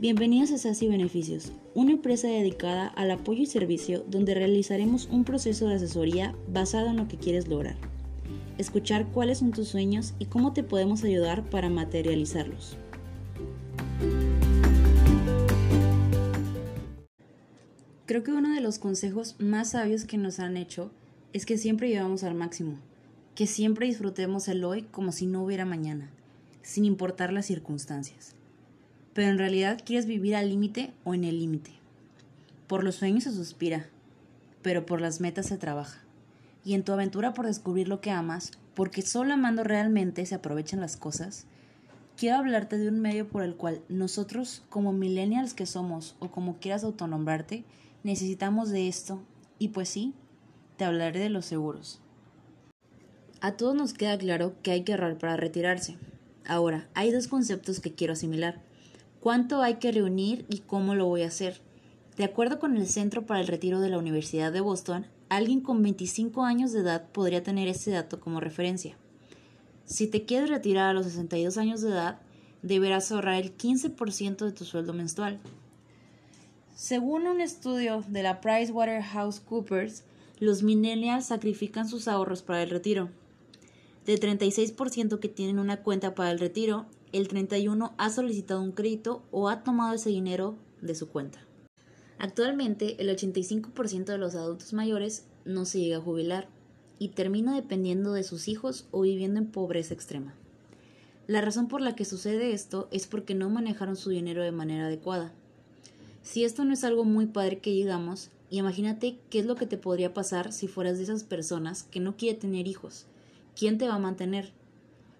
Bienvenidos a SASI Beneficios, una empresa dedicada al apoyo y servicio donde realizaremos un proceso de asesoría basado en lo que quieres lograr. Escuchar cuáles son tus sueños y cómo te podemos ayudar para materializarlos. Creo que uno de los consejos más sabios que nos han hecho es que siempre llevamos al máximo, que siempre disfrutemos el hoy como si no hubiera mañana, sin importar las circunstancias. Pero en realidad quieres vivir al límite o en el límite. Por los sueños se suspira, pero por las metas se trabaja. Y en tu aventura por descubrir lo que amas, porque solo amando realmente se aprovechan las cosas, quiero hablarte de un medio por el cual nosotros, como millennials que somos o como quieras autonombrarte, necesitamos de esto. Y pues sí, te hablaré de los seguros. A todos nos queda claro que hay que ahorrar para retirarse. Ahora, hay dos conceptos que quiero asimilar. ¿Cuánto hay que reunir y cómo lo voy a hacer? De acuerdo con el Centro para el Retiro de la Universidad de Boston, alguien con 25 años de edad podría tener este dato como referencia. Si te quieres retirar a los 62 años de edad, deberás ahorrar el 15% de tu sueldo mensual. Según un estudio de la PricewaterhouseCoopers, los millennials sacrifican sus ahorros para el retiro. Del 36% que tienen una cuenta para el retiro, el 31% ha solicitado un crédito o ha tomado ese dinero de su cuenta. Actualmente, el 85% de los adultos mayores no se llega a jubilar y termina dependiendo de sus hijos o viviendo en pobreza extrema. La razón por la que sucede esto es porque no manejaron su dinero de manera adecuada. Si esto no es algo muy padre que digamos, imagínate qué es lo que te podría pasar si fueras de esas personas que no quiere tener hijos. ¿Quién te va a mantener?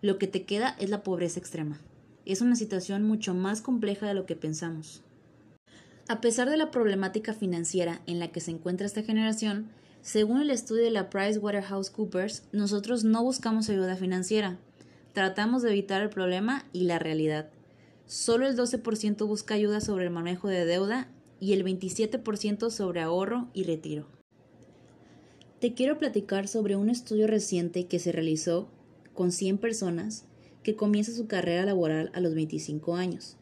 Lo que te queda es la pobreza extrema. Es una situación mucho más compleja de lo que pensamos. A pesar de la problemática financiera en la que se encuentra esta generación, según el estudio de la PricewaterhouseCoopers, nosotros no buscamos ayuda financiera. Tratamos de evitar el problema y la realidad. Solo el 12% busca ayuda sobre el manejo de deuda y el 27% sobre ahorro y retiro. Te quiero platicar sobre un estudio reciente que se realizó con 100 personas que comienza su carrera laboral a los 25 años,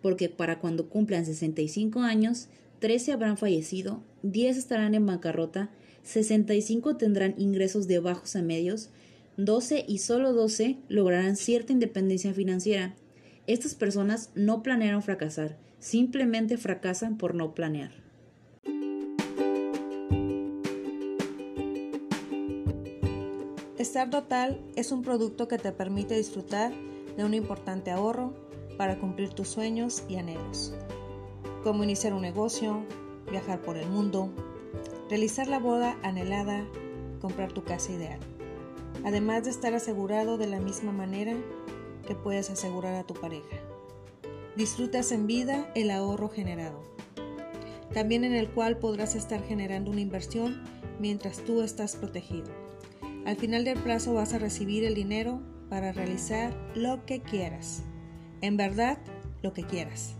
porque para cuando cumplan 65 años, 13 habrán fallecido, 10 estarán en bancarrota, 65 tendrán ingresos de bajos a medios, 12 y solo 12 lograrán cierta independencia financiera estas personas no planearon fracasar, simplemente fracasan por no planear. Estar Total es un producto que te permite disfrutar de un importante ahorro para cumplir tus sueños y anhelos, como iniciar un negocio, viajar por el mundo, realizar la boda anhelada, comprar tu casa ideal, además de estar asegurado de la misma manera que puedes asegurar a tu pareja. Disfrutas en vida el ahorro generado, también en el cual podrás estar generando una inversión mientras tú estás protegido. Al final del plazo vas a recibir el dinero para realizar lo que quieras. En verdad, lo que quieras.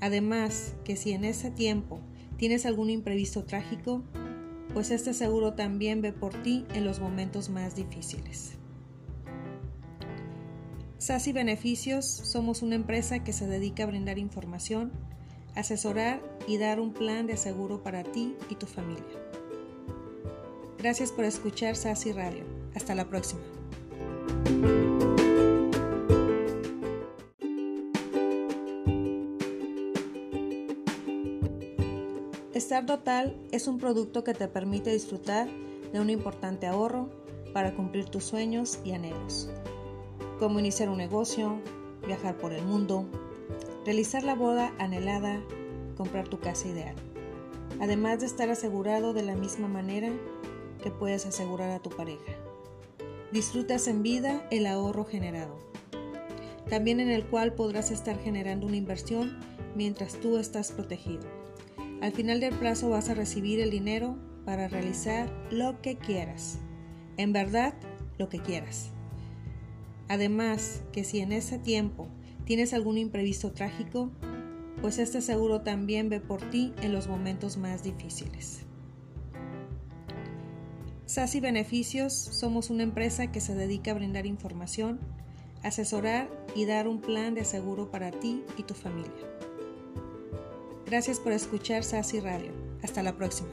Además, que si en ese tiempo tienes algún imprevisto trágico, pues este seguro también ve por ti en los momentos más difíciles. SASI Beneficios somos una empresa que se dedica a brindar información, asesorar y dar un plan de seguro para ti y tu familia. Gracias por escuchar SASI Radio. Hasta la próxima. Estar Total es un producto que te permite disfrutar de un importante ahorro para cumplir tus sueños y anhelos como iniciar un negocio, viajar por el mundo, realizar la boda anhelada, comprar tu casa ideal, además de estar asegurado de la misma manera que puedes asegurar a tu pareja. Disfrutas en vida el ahorro generado, también en el cual podrás estar generando una inversión mientras tú estás protegido. Al final del plazo vas a recibir el dinero para realizar lo que quieras. En verdad, lo que quieras. Además, que si en ese tiempo tienes algún imprevisto trágico, pues este seguro también ve por ti en los momentos más difíciles. Sassi Beneficios somos una empresa que se dedica a brindar información, asesorar y dar un plan de seguro para ti y tu familia. Gracias por escuchar Sassi Radio. Hasta la próxima.